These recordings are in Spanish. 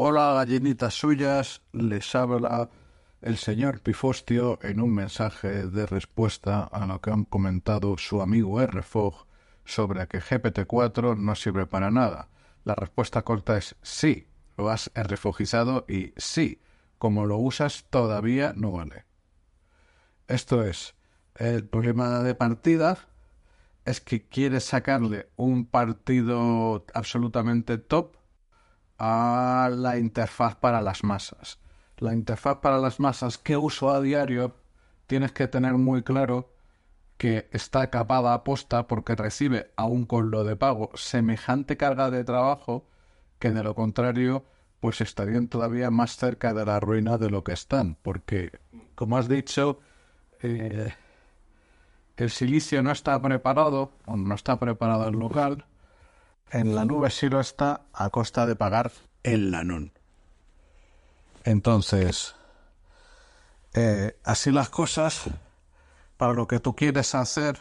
Hola, gallinitas suyas, les habla el señor Pifostio en un mensaje de respuesta a lo que han comentado su amigo RFOG sobre que GPT-4 no sirve para nada. La respuesta corta es sí, lo has refugizado y sí, como lo usas todavía no vale. Esto es, el problema de partida es que quieres sacarle un partido absolutamente top a la interfaz para las masas. La interfaz para las masas que uso a diario tienes que tener muy claro que está capada a posta porque recibe, aún con lo de pago, semejante carga de trabajo que de lo contrario pues estarían todavía más cerca de la ruina de lo que están. Porque, como has dicho, eh, el silicio no está preparado, o no está preparado el local, en la nube sí lo está a costa de pagar el lanón. Entonces, eh, así las cosas, para lo que tú quieres hacer,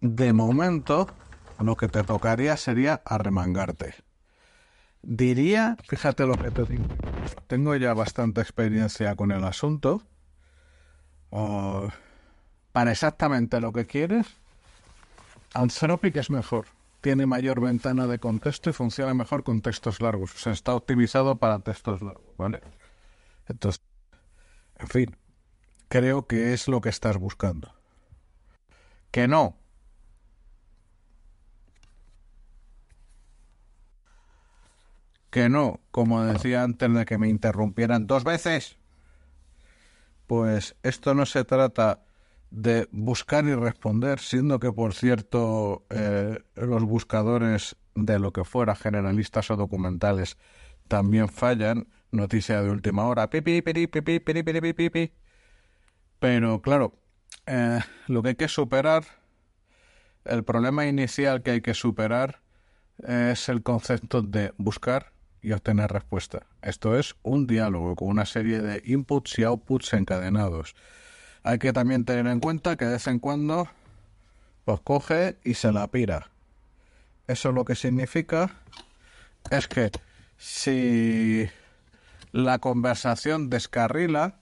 de momento, lo que te tocaría sería arremangarte. Diría, fíjate lo que te digo, tengo ya bastante experiencia con el asunto. para exactamente lo que quieres, Anthropic es mejor tiene mayor ventana de contexto y funciona mejor con textos largos. O está optimizado para textos largos, ¿vale? Entonces, en fin, creo que es lo que estás buscando. Que no. Que no, como decía antes de que me interrumpieran dos veces. Pues esto no se trata de buscar y responder, siendo que, por cierto, eh, los buscadores de lo que fuera generalistas o documentales también fallan. Noticia de última hora. Pipi, pipi, pipi, pipi, pipi. Pero claro, eh, lo que hay que superar, el problema inicial que hay que superar es el concepto de buscar y obtener respuesta. Esto es un diálogo con una serie de inputs y outputs encadenados. Hay que también tener en cuenta que de vez en cuando pues coge y se la pira. Eso lo que significa es que si la conversación descarrila,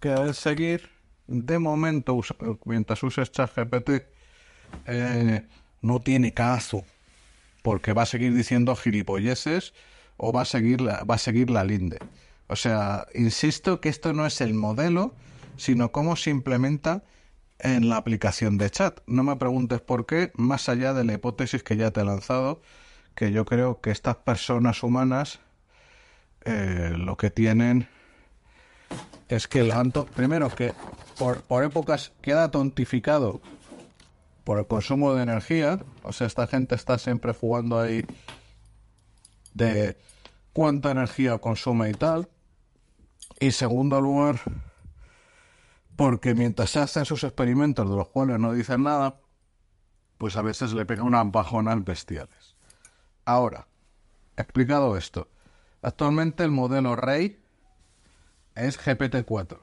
que debe seguir de momento, mientras uses ChatGPT, eh, no tiene caso, porque va a seguir diciendo gilipolleces o va a seguir la, va a seguir la linde. O sea, insisto que esto no es el modelo sino cómo se implementa en la aplicación de chat. No me preguntes por qué, más allá de la hipótesis que ya te he lanzado, que yo creo que estas personas humanas eh, lo que tienen es que el primero que por, por épocas queda tontificado por el consumo de energía, o sea, esta gente está siempre jugando ahí de cuánta energía consume y tal. Y segundo lugar, porque mientras hacen sus experimentos de los cuales no dicen nada, pues a veces le pega unas bajonas bestiales. Ahora, explicado esto, actualmente el modelo Rey es GPT-4,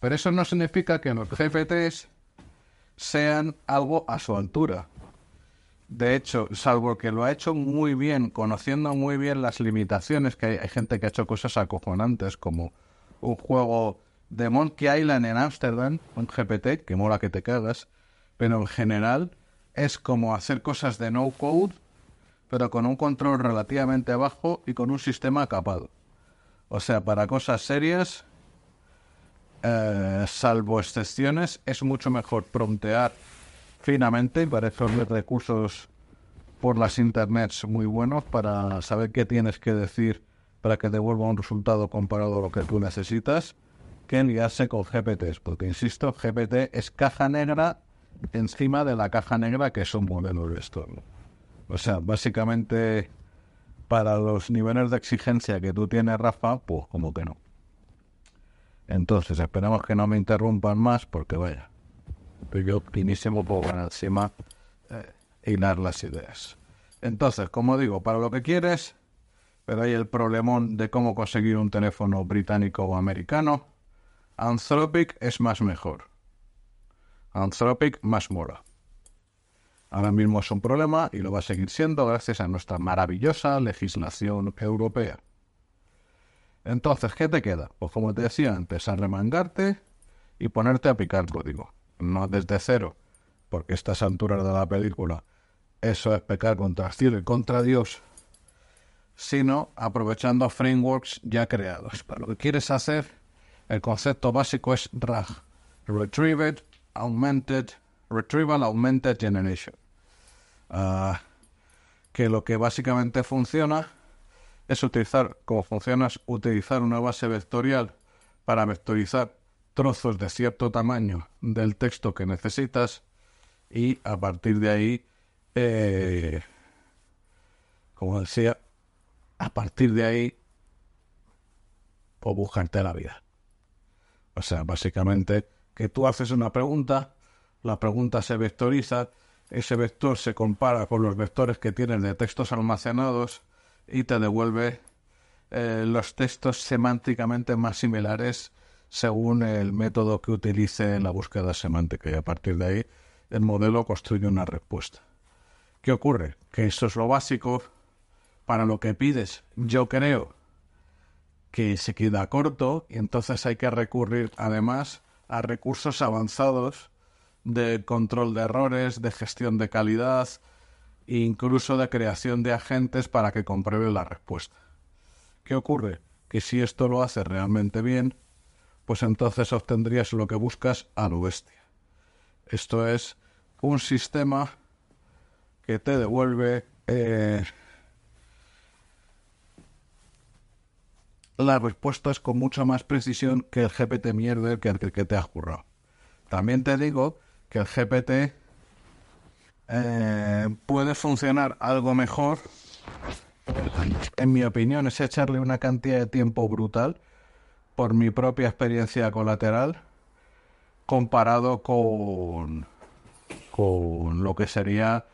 pero eso no significa que los GPTs sean algo a su altura. De hecho, salvo que lo ha hecho muy bien, conociendo muy bien las limitaciones, que hay, hay gente que ha hecho cosas acojonantes como un juego de Monkey Island en Amsterdam, un GPT, que mola que te cagas, pero en general es como hacer cosas de no code, pero con un control relativamente bajo y con un sistema capado. O sea, para cosas serias, eh, salvo excepciones, es mucho mejor promptear finamente y para eso recursos por las internets muy buenos para saber qué tienes que decir para que devuelva un resultado comparado a lo que tú necesitas que enviarse con GPTs, porque insisto, GPT es caja negra encima de la caja negra que es un modelo de esto. O sea, básicamente para los niveles de exigencia que tú tienes, Rafa, pues como que no. Entonces, esperamos que no me interrumpan más, porque vaya, yo optimísimo ganar encima eh, hilar las ideas. Entonces, como digo, para lo que quieres, pero hay el problemón de cómo conseguir un teléfono británico o americano. Anthropic es más mejor. Anthropic más mola. Ahora mismo es un problema y lo va a seguir siendo gracias a nuestra maravillosa legislación europea. Entonces, ¿qué te queda? Pues como te decía antes, arremangarte y ponerte a picar código. No desde cero, porque a estas alturas de la película eso es pecar contra el cielo y contra Dios, sino aprovechando frameworks ya creados. Para lo que quieres hacer, el concepto básico es RAG, Retrieved Augmented, Retrieval Augmented Generation. Ah, que lo que básicamente funciona es utilizar, como funciona, es utilizar una base vectorial para vectorizar trozos de cierto tamaño del texto que necesitas y a partir de ahí, eh, como decía, a partir de ahí, o buscarte la vida. O sea, básicamente que tú haces una pregunta, la pregunta se vectoriza, ese vector se compara con los vectores que tienes de textos almacenados y te devuelve eh, los textos semánticamente más similares según el método que utilice en la búsqueda semántica y a partir de ahí el modelo construye una respuesta. ¿Qué ocurre? Que eso es lo básico para lo que pides. Yo creo que se queda corto y entonces hay que recurrir además a recursos avanzados de control de errores, de gestión de calidad incluso de creación de agentes para que compruebe la respuesta. ¿Qué ocurre? Que si esto lo hace realmente bien, pues entonces obtendrías lo que buscas a lo bestia. Esto es un sistema que te devuelve eh, la respuesta es con mucha más precisión que el GPT mierder que el que te has currado. También te digo que el GPT eh, puede funcionar algo mejor. En mi opinión, es echarle una cantidad de tiempo brutal por mi propia experiencia colateral comparado con, con lo que sería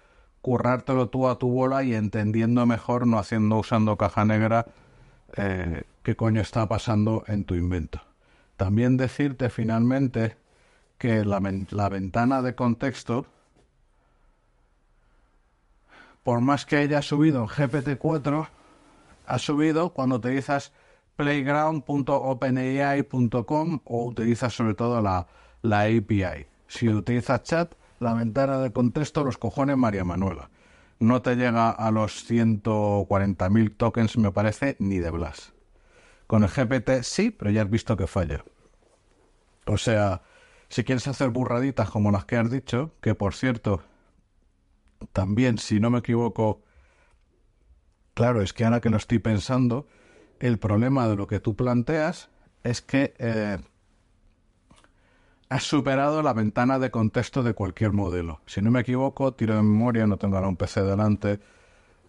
currártelo tú a tu bola y entendiendo mejor, no haciendo usando caja negra, eh, qué coño está pasando en tu invento. También decirte finalmente que la, ventana de contexto, por más que haya subido en GPT-4, ha subido cuando utilizas playground.openai.com o utilizas sobre todo la, la API. Si utilizas chat, la ventana de contexto, los cojones María Manuela. No te llega a los 140.000 tokens, me parece, ni de Blas. Con el GPT sí, pero ya has visto que falla. O sea, si quieres hacer burraditas como las que has dicho, que por cierto, también, si no me equivoco, claro, es que ahora que lo estoy pensando, el problema de lo que tú planteas es que eh, has superado la ventana de contexto de cualquier modelo. Si no me equivoco, tiro de memoria, no tengo ahora un PC delante.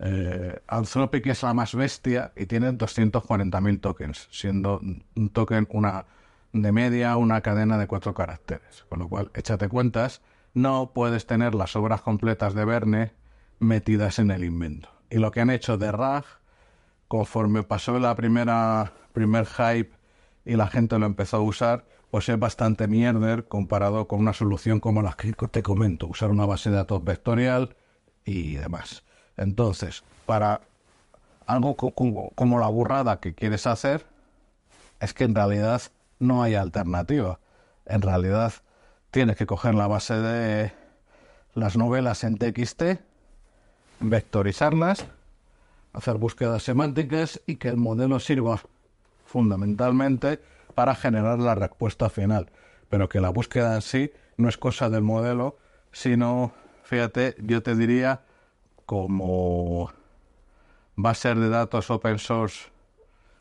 Eh, Anthropic es la más bestia y tiene 240.000 tokens, siendo un token una de media una cadena de cuatro caracteres. Con lo cual, échate cuentas, no puedes tener las obras completas de Verne metidas en el invento. Y lo que han hecho de RAG, conforme pasó la primera primer hype y la gente lo empezó a usar, pues es bastante mierder comparado con una solución como la que te comento, usar una base de datos vectorial y demás. Entonces, para algo como la burrada que quieres hacer, es que en realidad no hay alternativa. En realidad tienes que coger la base de las novelas en TXT, vectorizarlas, hacer búsquedas semánticas y que el modelo sirva fundamentalmente para generar la respuesta final. Pero que la búsqueda en sí no es cosa del modelo, sino, fíjate, yo te diría como bases de datos open source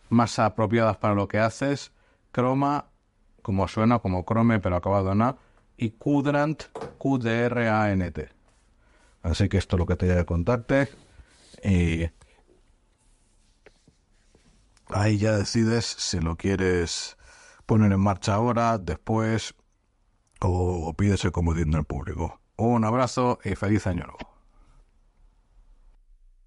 más apropiadas para lo que haces, Chroma, como suena, como Chrome, pero acabado en A, y Quadrant, Q-D-R-A-N-T. Así que esto es lo que te voy a contarte. Y Ahí ya decides si lo quieres poner en marcha ahora, después o, o pides el comodín público. Un abrazo y feliz año nuevo.